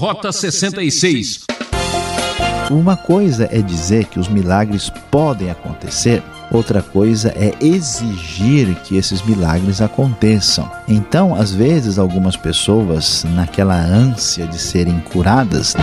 Rota 66. Uma coisa é dizer que os milagres podem acontecer, outra coisa é exigir que esses milagres aconteçam. Então, às vezes, algumas pessoas, naquela ânsia de serem curadas,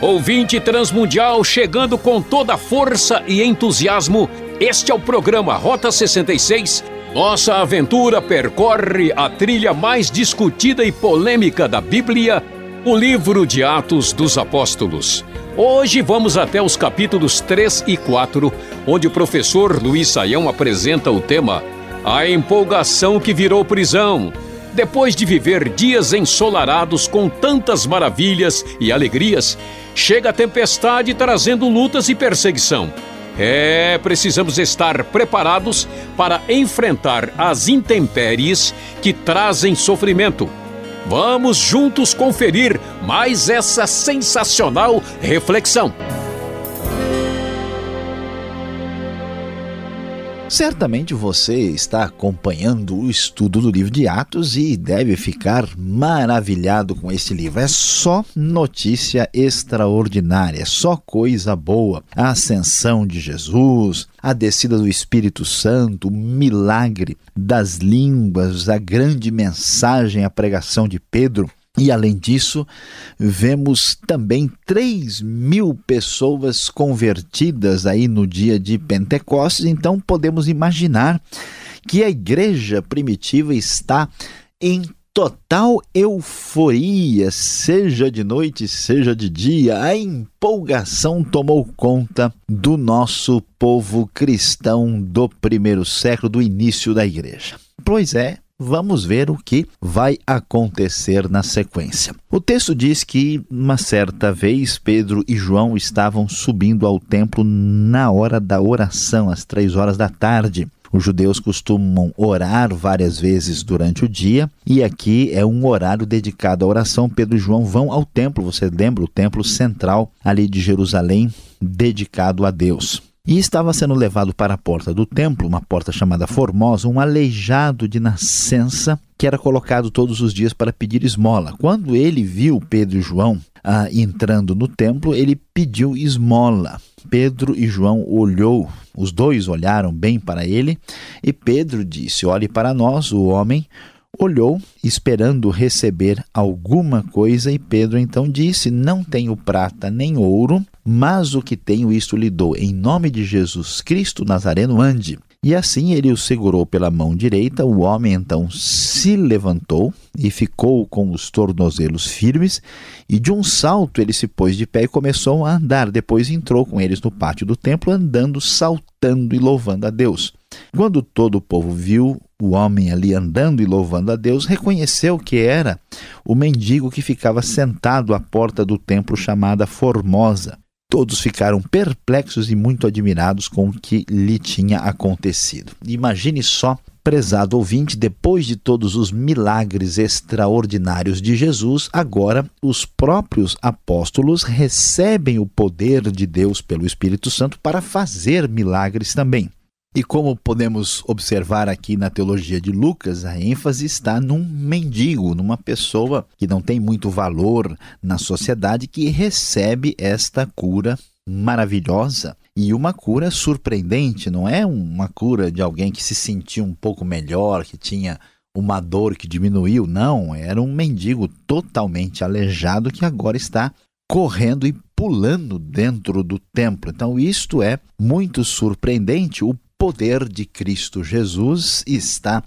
Ouvinte Transmundial chegando com toda força e entusiasmo, este é o programa Rota 66. Nossa aventura percorre a trilha mais discutida e polêmica da Bíblia, o livro de Atos dos Apóstolos. Hoje vamos até os capítulos 3 e 4, onde o professor Luiz Saião apresenta o tema A empolgação que virou prisão. Depois de viver dias ensolarados com tantas maravilhas e alegrias, chega a tempestade trazendo lutas e perseguição. É, precisamos estar preparados para enfrentar as intempéries que trazem sofrimento. Vamos juntos conferir mais essa sensacional reflexão. Certamente você está acompanhando o estudo do livro de Atos e deve ficar maravilhado com este livro. É só notícia extraordinária, é só coisa boa. A ascensão de Jesus, a descida do Espírito Santo, o milagre das línguas, a grande mensagem, a pregação de Pedro. E além disso, vemos também 3 mil pessoas convertidas aí no dia de Pentecostes, então podemos imaginar que a igreja primitiva está em total euforia, seja de noite, seja de dia, a empolgação tomou conta do nosso povo cristão do primeiro século, do início da igreja. Pois é, Vamos ver o que vai acontecer na sequência. O texto diz que, uma certa vez, Pedro e João estavam subindo ao templo na hora da oração, às três horas da tarde. Os judeus costumam orar várias vezes durante o dia e aqui é um horário dedicado à oração. Pedro e João vão ao templo, você lembra? O templo central ali de Jerusalém, dedicado a Deus. E estava sendo levado para a porta do templo, uma porta chamada Formosa, um aleijado de nascença que era colocado todos os dias para pedir esmola. Quando ele viu Pedro e João ah, entrando no templo, ele pediu esmola. Pedro e João olhou, os dois olharam bem para ele, e Pedro disse: Olhe para nós, o homem olhou, esperando receber alguma coisa, e Pedro então disse: Não tenho prata nem ouro, mas o que tenho, isto lhe dou. Em nome de Jesus Cristo Nazareno, ande. E assim ele o segurou pela mão direita. O homem então se levantou e ficou com os tornozelos firmes, e de um salto ele se pôs de pé e começou a andar. Depois entrou com eles no pátio do templo, andando, saltando e louvando a Deus. Quando todo o povo viu o homem ali andando e louvando a Deus, reconheceu que era o mendigo que ficava sentado à porta do templo chamada Formosa. Todos ficaram perplexos e muito admirados com o que lhe tinha acontecido. Imagine só, prezado ouvinte, depois de todos os milagres extraordinários de Jesus, agora os próprios apóstolos recebem o poder de Deus pelo Espírito Santo para fazer milagres também. E como podemos observar aqui na teologia de Lucas, a ênfase está num mendigo, numa pessoa que não tem muito valor na sociedade que recebe esta cura maravilhosa e uma cura surpreendente, não é uma cura de alguém que se sentiu um pouco melhor, que tinha uma dor que diminuiu, não, era um mendigo totalmente aleijado que agora está correndo e pulando dentro do templo. Então, isto é muito surpreendente. O poder de Cristo Jesus está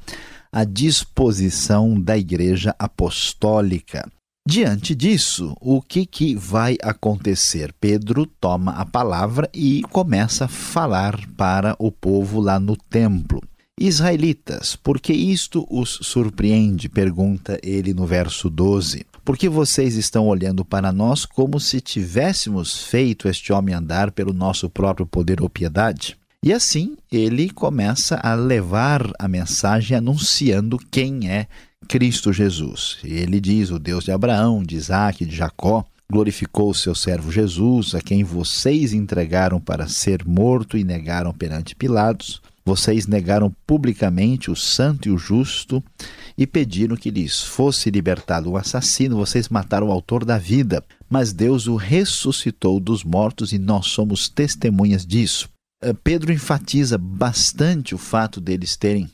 à disposição da Igreja Apostólica. Diante disso, o que, que vai acontecer? Pedro toma a palavra e começa a falar para o povo lá no templo. Israelitas, por que isto os surpreende? pergunta ele no verso 12. Porque vocês estão olhando para nós como se tivéssemos feito este homem andar pelo nosso próprio poder ou piedade? E assim ele começa a levar a mensagem anunciando quem é Cristo Jesus. Ele diz: o Deus de Abraão, de Isaac, de Jacó. glorificou o seu servo Jesus, a quem vocês entregaram para ser morto e negaram perante Pilatos. Vocês negaram publicamente o santo e o justo e pediram que lhes fosse libertado o assassino. Vocês mataram o autor da vida, mas Deus o ressuscitou dos mortos e nós somos testemunhas disso. Eh, Pedro enfatiza bastante o fato deles terem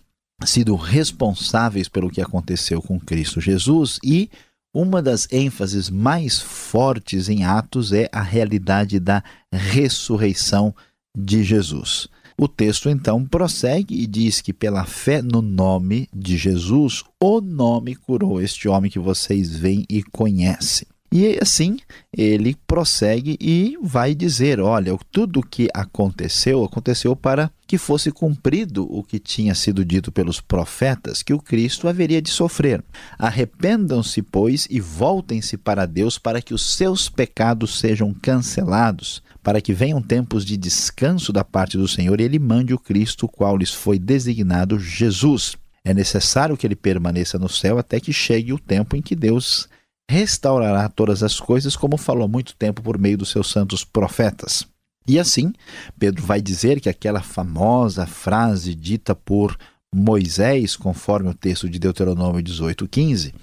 sido responsáveis pelo que aconteceu com Cristo Jesus e uma das ênfases mais fortes em Atos é a realidade da ressurreição de Jesus. O texto então prossegue e diz que pela fé no nome de Jesus, o nome curou este homem que vocês veem e conhecem. E assim ele prossegue e vai dizer: olha, tudo o que aconteceu, aconteceu para que fosse cumprido o que tinha sido dito pelos profetas, que o Cristo haveria de sofrer. Arrependam-se, pois, e voltem-se para Deus, para que os seus pecados sejam cancelados, para que venham tempos de descanso da parte do Senhor e ele mande o Cristo, qual lhes foi designado Jesus. É necessário que ele permaneça no céu até que chegue o tempo em que Deus restaurará todas as coisas, como falou há muito tempo por meio dos seus santos profetas. E assim, Pedro vai dizer que aquela famosa frase dita por Moisés, conforme o texto de Deuteronômio 18:15,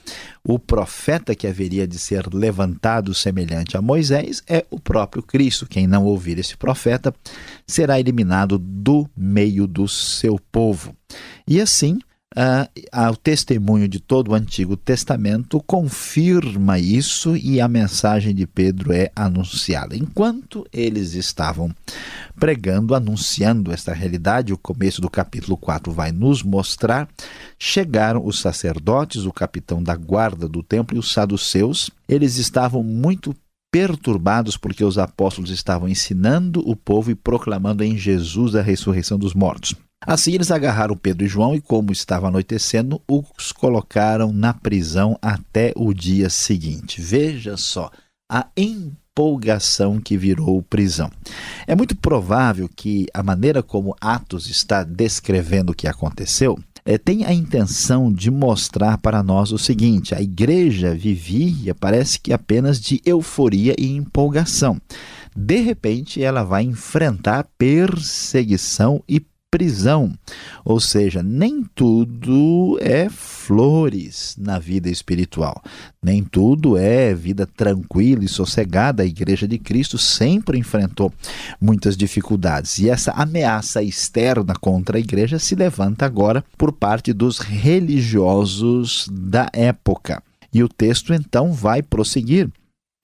o profeta que haveria de ser levantado semelhante a Moisés é o próprio Cristo. Quem não ouvir esse profeta será eliminado do meio do seu povo. E assim, uh, o testemunho de todo o Antigo Testamento confirma isso e a mensagem de Pedro é anunciada. Enquanto eles estavam pregando, anunciando esta realidade, o começo do capítulo 4 vai nos mostrar, chegaram os sacerdotes, o capitão da guarda do templo e os saduceus. Eles estavam muito perturbados porque os apóstolos estavam ensinando o povo e proclamando em Jesus a ressurreição dos mortos. Assim eles agarraram Pedro e João e, como estava anoitecendo, os colocaram na prisão até o dia seguinte. Veja só a empolgação que virou prisão. É muito provável que a maneira como Atos está descrevendo o que aconteceu é, tem a intenção de mostrar para nós o seguinte: a igreja vivia, parece que apenas de euforia e empolgação. De repente, ela vai enfrentar perseguição e prisão. Ou seja, nem tudo é flores na vida espiritual. Nem tudo é vida tranquila e sossegada. A Igreja de Cristo sempre enfrentou muitas dificuldades. E essa ameaça externa contra a igreja se levanta agora por parte dos religiosos da época. E o texto então vai prosseguir.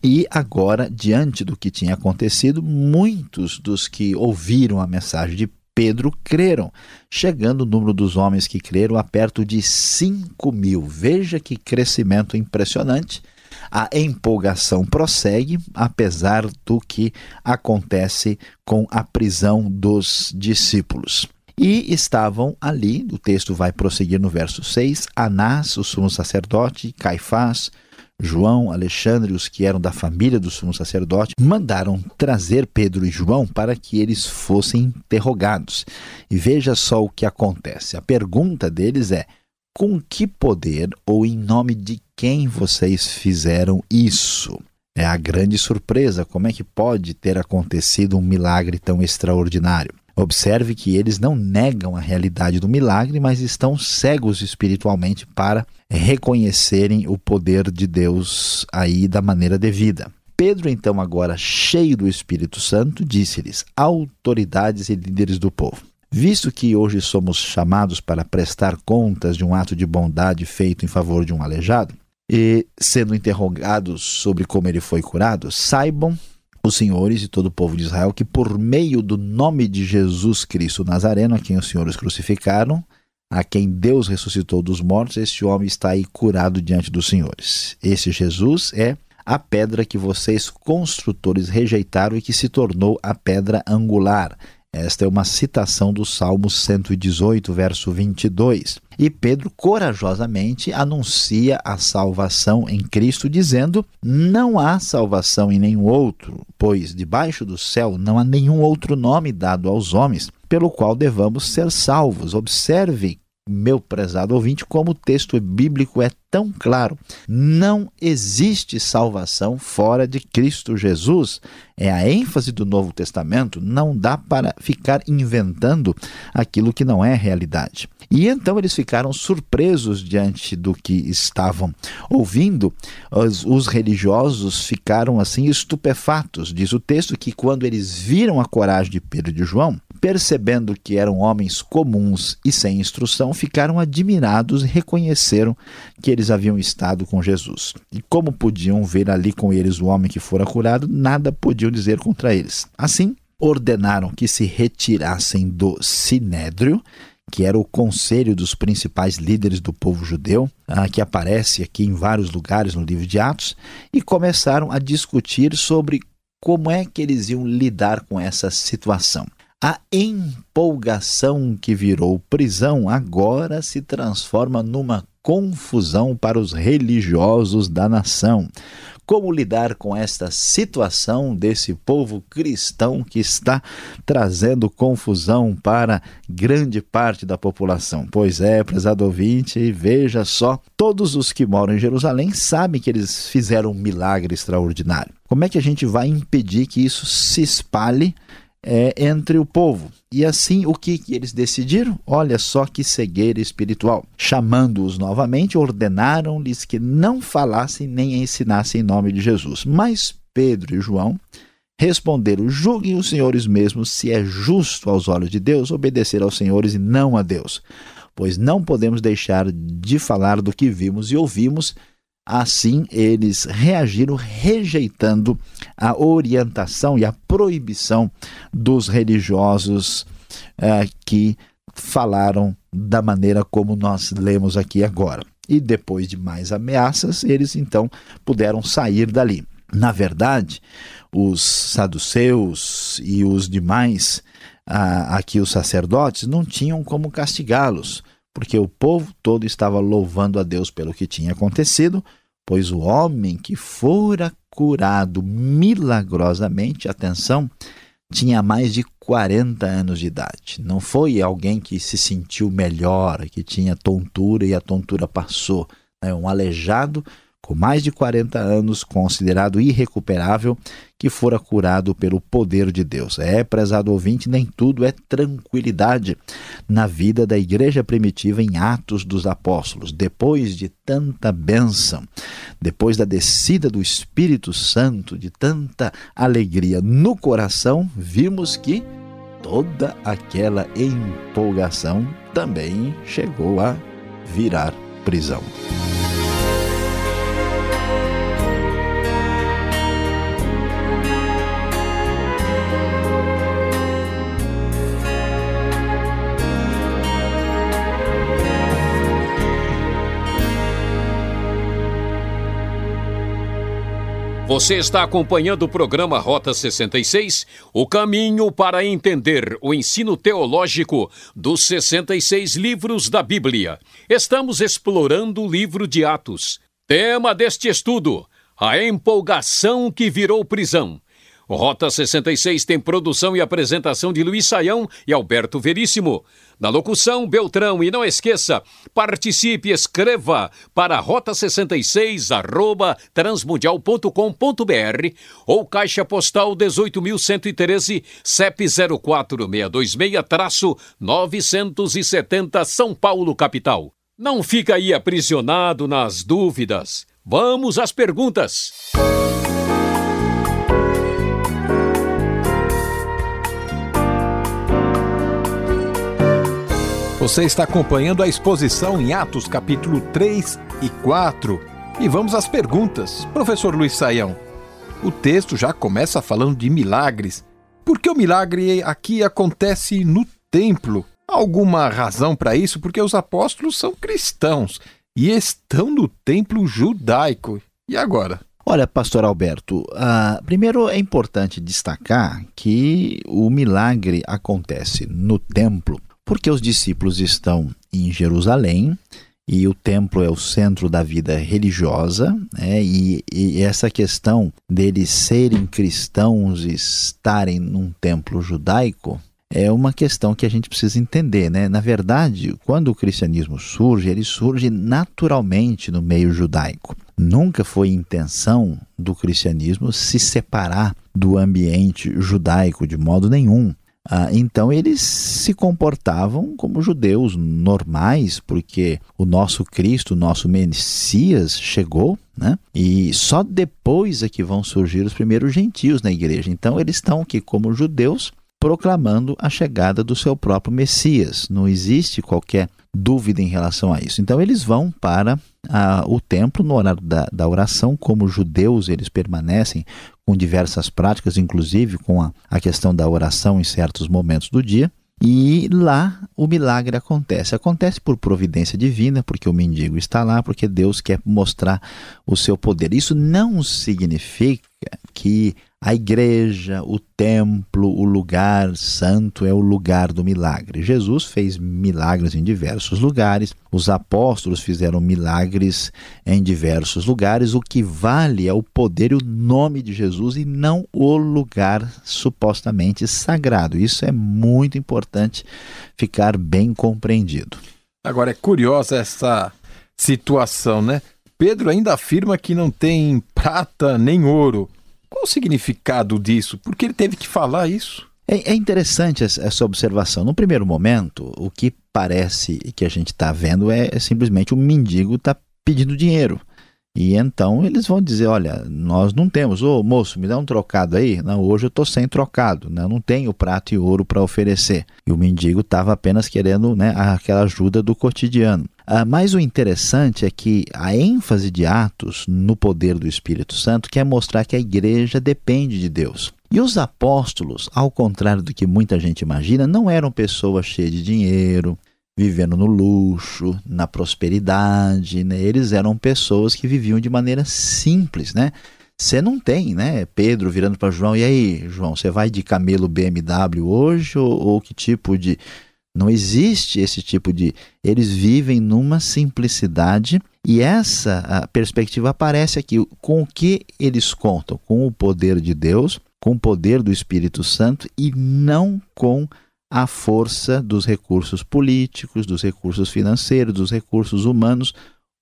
E agora, diante do que tinha acontecido, muitos dos que ouviram a mensagem de Pedro creram, chegando o número dos homens que creram a perto de 5 mil. Veja que crescimento impressionante. A empolgação prossegue, apesar do que acontece com a prisão dos discípulos. E estavam ali, o texto vai prosseguir no verso 6, Anás, o sumo sacerdote, Caifás, João, Alexandre, os que eram da família do sumo sacerdote, mandaram trazer Pedro e João para que eles fossem interrogados. E veja só o que acontece. A pergunta deles é: com que poder ou em nome de quem vocês fizeram isso? É a grande surpresa. Como é que pode ter acontecido um milagre tão extraordinário? Observe que eles não negam a realidade do milagre, mas estão cegos espiritualmente para reconhecerem o poder de Deus aí da maneira devida. Pedro, então, agora cheio do Espírito Santo, disse-lhes: autoridades e líderes do povo. Visto que hoje somos chamados para prestar contas de um ato de bondade feito em favor de um aleijado, e sendo interrogados sobre como ele foi curado, saibam os senhores e todo o povo de Israel que, por meio do nome de Jesus Cristo Nazareno, a quem os senhores crucificaram, a quem Deus ressuscitou dos mortos, este homem está aí curado diante dos senhores. Esse Jesus é a pedra que vocês construtores rejeitaram e que se tornou a pedra angular. Esta é uma citação do Salmo 118, verso 22. E Pedro corajosamente anuncia a salvação em Cristo, dizendo: Não há salvação em nenhum outro, pois debaixo do céu não há nenhum outro nome dado aos homens pelo qual devamos ser salvos. Observe meu prezado ouvinte, como o texto bíblico é tão claro. Não existe salvação fora de Cristo Jesus. É a ênfase do Novo Testamento. Não dá para ficar inventando aquilo que não é realidade. E então eles ficaram surpresos diante do que estavam ouvindo. Os, os religiosos ficaram assim estupefatos. Diz o texto que quando eles viram a coragem de Pedro e de João, percebendo que eram homens comuns e sem instrução, ficaram admirados e reconheceram que eles haviam estado com Jesus. E como podiam ver ali com eles o homem que fora curado, nada podiam dizer contra eles. Assim, ordenaram que se retirassem do sinédrio que era o conselho dos principais líderes do povo judeu, ah, que aparece aqui em vários lugares no livro de Atos, e começaram a discutir sobre como é que eles iam lidar com essa situação. A empolgação que virou prisão agora se transforma numa confusão para os religiosos da nação. Como lidar com esta situação desse povo cristão que está trazendo confusão para grande parte da população? Pois é, prezado ouvinte, veja só: todos os que moram em Jerusalém sabem que eles fizeram um milagre extraordinário. Como é que a gente vai impedir que isso se espalhe é, entre o povo. E assim, o que, que eles decidiram? Olha só que cegueira espiritual. Chamando-os novamente, ordenaram-lhes que não falassem nem ensinassem em nome de Jesus. Mas Pedro e João responderam: Julguem os senhores mesmos se é justo aos olhos de Deus obedecer aos senhores e não a Deus. Pois não podemos deixar de falar do que vimos e ouvimos Assim, eles reagiram rejeitando a orientação e a proibição dos religiosos eh, que falaram da maneira como nós lemos aqui agora. E depois de mais ameaças, eles então puderam sair dali. Na verdade, os saduceus e os demais, ah, aqui os sacerdotes, não tinham como castigá-los porque o povo todo estava louvando a Deus pelo que tinha acontecido, pois o homem que fora curado milagrosamente, atenção, tinha mais de 40 anos de idade. Não foi alguém que se sentiu melhor, que tinha tontura e a tontura passou. É um aleijado com mais de 40 anos, considerado irrecuperável, que fora curado pelo poder de Deus. É, prezado ouvinte, nem tudo é tranquilidade na vida da igreja primitiva em Atos dos Apóstolos. Depois de tanta bênção, depois da descida do Espírito Santo, de tanta alegria no coração, vimos que toda aquela empolgação também chegou a virar prisão. Você está acompanhando o programa Rota 66, o caminho para entender o ensino teológico dos 66 livros da Bíblia. Estamos explorando o livro de Atos. Tema deste estudo: a empolgação que virou prisão. Rota 66 tem produção e apresentação de Luiz Saião e Alberto Veríssimo. Na locução, Beltrão. E não esqueça, participe, escreva para rota 66 arroba transmundial.com.br ou caixa postal 18.113 CEP 04626-970 São Paulo, capital. Não fica aí aprisionado nas dúvidas. Vamos às perguntas. Você está acompanhando a exposição em Atos capítulo 3 e 4. E vamos às perguntas. Professor Luiz Saião, o texto já começa falando de milagres. Por que o milagre aqui acontece no templo? Alguma razão para isso? Porque os apóstolos são cristãos e estão no templo judaico. E agora? Olha, pastor Alberto, uh, primeiro é importante destacar que o milagre acontece no templo porque os discípulos estão em Jerusalém e o templo é o centro da vida religiosa, né? e, e, essa questão deles serem cristãos e estarem num templo judaico é uma questão que a gente precisa entender, né? Na verdade, quando o cristianismo surge, ele surge naturalmente no meio judaico. Nunca foi intenção do cristianismo se separar do ambiente judaico de modo nenhum. Ah, então eles se comportavam como judeus normais, porque o nosso Cristo, o nosso Messias chegou, né? E só depois é que vão surgir os primeiros gentios na igreja. Então eles estão aqui como judeus proclamando a chegada do seu próprio Messias. Não existe qualquer dúvida em relação a isso. Então eles vão para ah, o templo no horário da, da oração, como judeus eles permanecem com diversas práticas, inclusive com a, a questão da oração em certos momentos do dia. E lá o milagre acontece. Acontece por providência divina, porque o mendigo está lá, porque Deus quer mostrar o seu poder. Isso não significa que a igreja, o templo, o lugar santo é o lugar do milagre. Jesus fez milagres em diversos lugares, os apóstolos fizeram milagres em diversos lugares. O que vale é o poder e o nome de Jesus e não o lugar supostamente sagrado. Isso é muito importante ficar bem compreendido. Agora é curiosa essa situação, né? Pedro ainda afirma que não tem prata nem ouro qual o significado disso? Por que ele teve que falar isso? É, é interessante essa observação. No primeiro momento, o que parece que a gente está vendo é, é simplesmente o um mendigo está pedindo dinheiro. E então eles vão dizer: olha, nós não temos, ô moço, me dá um trocado aí. Não, hoje eu estou sem trocado, né? não tenho prata e ouro para oferecer. E o mendigo estava apenas querendo né, aquela ajuda do cotidiano. Ah, mas o interessante é que a ênfase de Atos no poder do Espírito Santo quer mostrar que a igreja depende de Deus. E os apóstolos, ao contrário do que muita gente imagina, não eram pessoas cheias de dinheiro, vivendo no luxo, na prosperidade, né? Eles eram pessoas que viviam de maneira simples, né? Você não tem, né? Pedro virando para João, e aí, João, você vai de camelo BMW hoje ou, ou que tipo de não existe esse tipo de. Eles vivem numa simplicidade e essa perspectiva aparece aqui. Com o que eles contam? Com o poder de Deus, com o poder do Espírito Santo e não com a força dos recursos políticos, dos recursos financeiros, dos recursos humanos.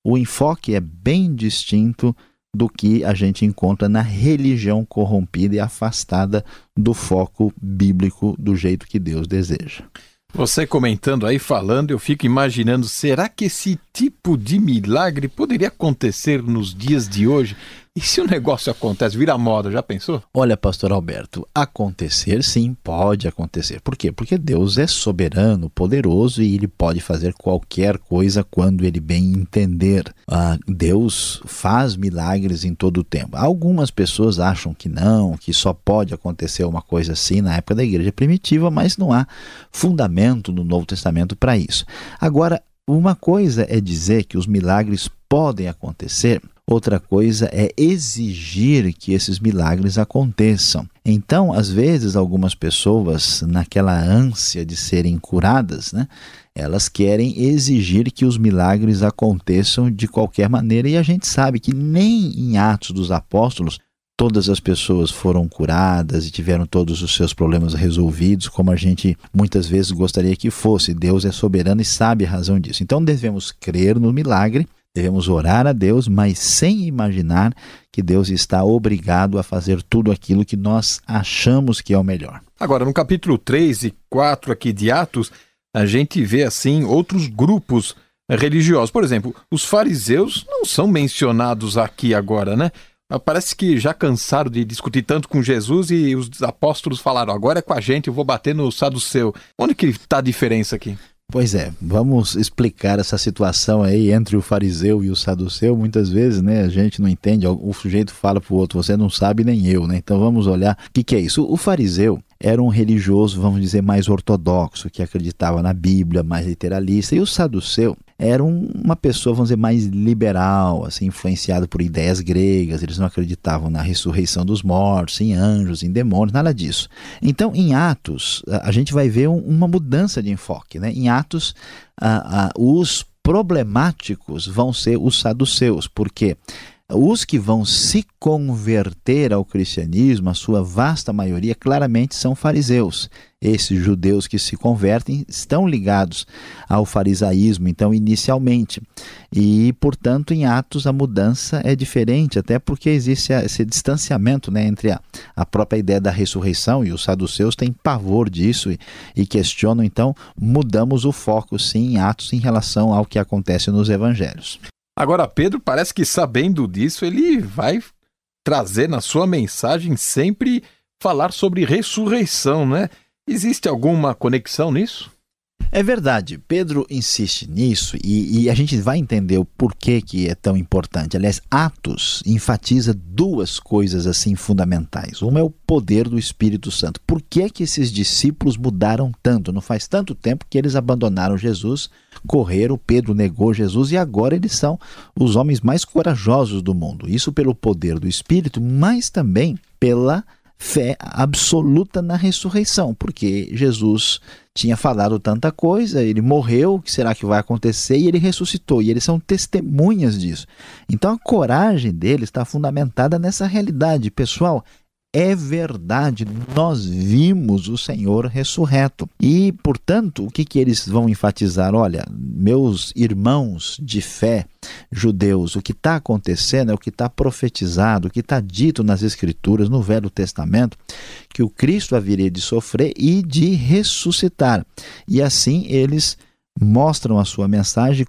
O enfoque é bem distinto do que a gente encontra na religião corrompida e afastada do foco bíblico do jeito que Deus deseja. Você comentando aí, falando, eu fico imaginando, será que esse tipo de milagre poderia acontecer nos dias de hoje? E se o negócio acontece, vira moda, já pensou? Olha, pastor Alberto, acontecer sim, pode acontecer. Por quê? Porque Deus é soberano, poderoso e ele pode fazer qualquer coisa quando ele bem entender. Ah, Deus faz milagres em todo o tempo. Algumas pessoas acham que não, que só pode acontecer uma coisa assim na época da igreja primitiva, mas não há fundamento no Novo Testamento para isso. Agora, uma coisa é dizer que os milagres podem acontecer, outra coisa é exigir que esses milagres aconteçam. Então, às vezes, algumas pessoas, naquela ânsia de serem curadas, né, elas querem exigir que os milagres aconteçam de qualquer maneira, e a gente sabe que nem em Atos dos Apóstolos todas as pessoas foram curadas e tiveram todos os seus problemas resolvidos, como a gente muitas vezes gostaria que fosse. Deus é soberano e sabe a razão disso. Então devemos crer no milagre, devemos orar a Deus, mas sem imaginar que Deus está obrigado a fazer tudo aquilo que nós achamos que é o melhor. Agora, no capítulo 3 e 4 aqui de Atos, a gente vê assim outros grupos religiosos. Por exemplo, os fariseus não são mencionados aqui agora, né? Parece que já cansaram de discutir tanto com Jesus e os apóstolos falaram: agora é com a gente, eu vou bater no saduceu. Onde que está a diferença aqui? Pois é, vamos explicar essa situação aí entre o fariseu e o saduceu. Muitas vezes, né, a gente não entende, o sujeito fala para o outro, você não sabe nem eu, né? Então vamos olhar o que, que é isso. O fariseu era um religioso, vamos dizer, mais ortodoxo, que acreditava na Bíblia, mais literalista, e o saduceu era uma pessoa, vamos dizer, mais liberal, assim, influenciado por ideias gregas, eles não acreditavam na ressurreição dos mortos, em anjos, em demônios, nada disso. Então, em Atos, a gente vai ver uma mudança de enfoque. Né? Em Atos, os problemáticos vão ser os saduceus, porque os que vão se converter ao cristianismo, a sua vasta maioria, claramente são fariseus. Esses judeus que se convertem estão ligados ao farisaísmo, então, inicialmente. E, portanto, em Atos a mudança é diferente, até porque existe esse distanciamento né, entre a, a própria ideia da ressurreição e os saduceus têm pavor disso e, e questionam, então, mudamos o foco, sim, em Atos em relação ao que acontece nos evangelhos. Agora, Pedro parece que sabendo disso, ele vai trazer na sua mensagem sempre falar sobre ressurreição, né? Existe alguma conexão nisso? É verdade, Pedro insiste nisso e, e, a gente vai entender o porquê que é tão importante. Aliás, Atos enfatiza duas coisas assim fundamentais. Uma é o poder do Espírito Santo. Por que, que esses discípulos mudaram tanto? Não faz tanto tempo que eles abandonaram Jesus, correram, Pedro negou Jesus e agora eles são os homens mais corajosos do mundo. Isso pelo poder do Espírito, mas também pela fé absoluta na ressurreição, porque Jesus tinha falado tanta coisa, ele morreu, o que será que vai acontecer? E ele ressuscitou, e eles são testemunhas disso. Então a coragem deles está fundamentada nessa realidade. Pessoal, é verdade, nós vimos o Senhor ressurreto. E, portanto, o que, que eles vão enfatizar? Olha, meus irmãos de fé judeus, o que está acontecendo é o que está profetizado, o que está dito nas Escrituras, no Velho Testamento, que o Cristo haveria de sofrer e de ressuscitar. E assim eles mostram a sua mensagem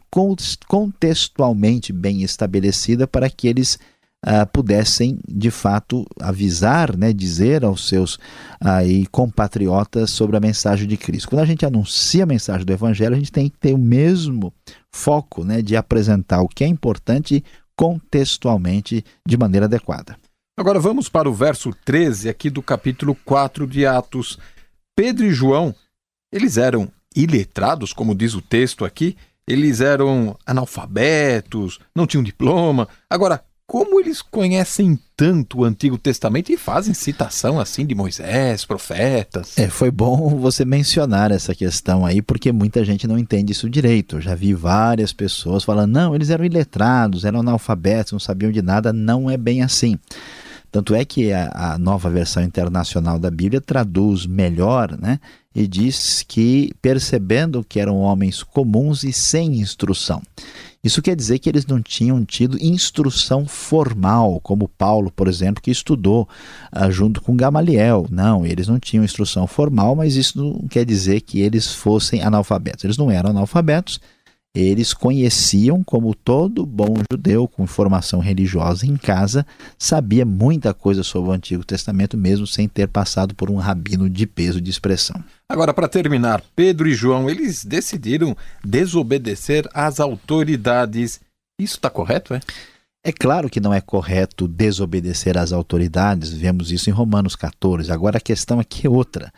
contextualmente bem estabelecida para que eles uh, pudessem de fato avisar, né, dizer aos seus aí, compatriotas sobre a mensagem de Cristo. Quando a gente anuncia a mensagem do Evangelho, a gente tem que ter o mesmo foco né, de apresentar o que é importante contextualmente de maneira adequada. Agora vamos para o verso 13 aqui do capítulo 4 de Atos. Pedro e João, eles eram iletrados, como diz o texto aqui, eles eram analfabetos, não tinham diploma. Agora, como eles conhecem tanto o Antigo Testamento e fazem citação assim de Moisés, profetas? É, foi bom você mencionar essa questão aí, porque muita gente não entende isso direito. Eu já vi várias pessoas falando, não, eles eram iletrados, eram analfabetos, não sabiam de nada. Não é bem assim. Tanto é que a, a, nova versão internacional da Bíblia traduz melhor, né? E diz que percebendo que eram homens comuns e sem instrução. Isso quer dizer que eles não tinham tido instrução formal, como Paulo, por exemplo, que estudou uh, junto com Gamaliel. Não, eles não tinham instrução formal, mas isso não quer dizer que eles fossem analfabetos. Eles não eram analfabetos, eles conheciam, como todo bom judeu com formação religiosa em casa, sabia muita coisa sobre o Antigo Testamento, mesmo sem ter passado por um rabino de peso de expressão. Agora, para terminar, Pedro e João, eles decidiram desobedecer às autoridades. Isso está correto, é? É claro que não é correto desobedecer às autoridades, vemos isso em Romanos 14. Agora a questão aqui é outra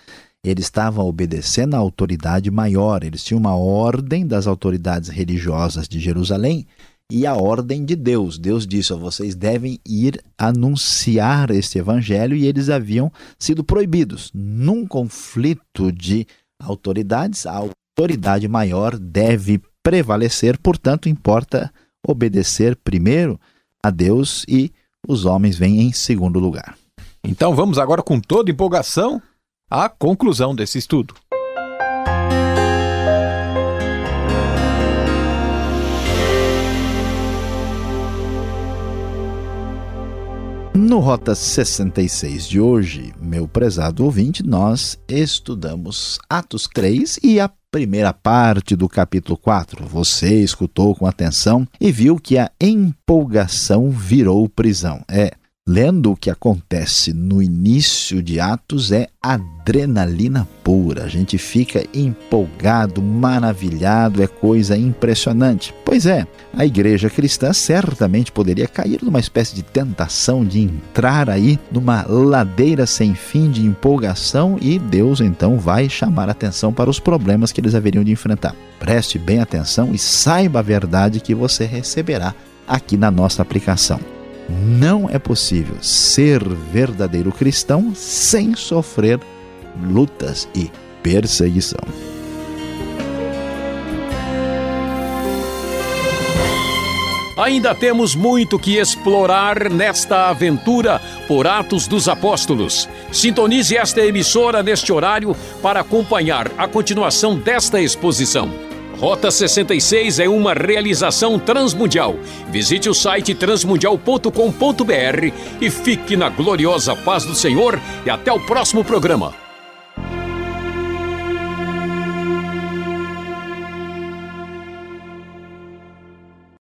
eles estavam obedecendo à autoridade maior, eles tinham uma ordem das autoridades religiosas de Jerusalém e a ordem de Deus. Deus disse: oh, vocês devem ir anunciar este evangelho e eles haviam sido proibidos. Num conflito de autoridades, a autoridade maior deve prevalecer, portanto, importa obedecer primeiro a Deus e os homens vêm em segundo lugar. Então vamos agora com toda empolgação a conclusão desse estudo. No Rota 66 de hoje, meu prezado ouvinte, nós estudamos Atos 3 e a primeira parte do capítulo 4. Você escutou com atenção e viu que a empolgação virou prisão. É, Lendo o que acontece no início de Atos é adrenalina pura. A gente fica empolgado, maravilhado, é coisa impressionante. Pois é, a igreja cristã certamente poderia cair numa espécie de tentação de entrar aí numa ladeira sem fim de empolgação e Deus então vai chamar atenção para os problemas que eles haveriam de enfrentar. Preste bem atenção e saiba a verdade que você receberá aqui na nossa aplicação. Não é possível ser verdadeiro cristão sem sofrer lutas e perseguição. Ainda temos muito que explorar nesta aventura por Atos dos Apóstolos. Sintonize esta emissora neste horário para acompanhar a continuação desta exposição. Rota 66 é uma realização transmundial. Visite o site transmundial.com.br e fique na gloriosa paz do Senhor e até o próximo programa.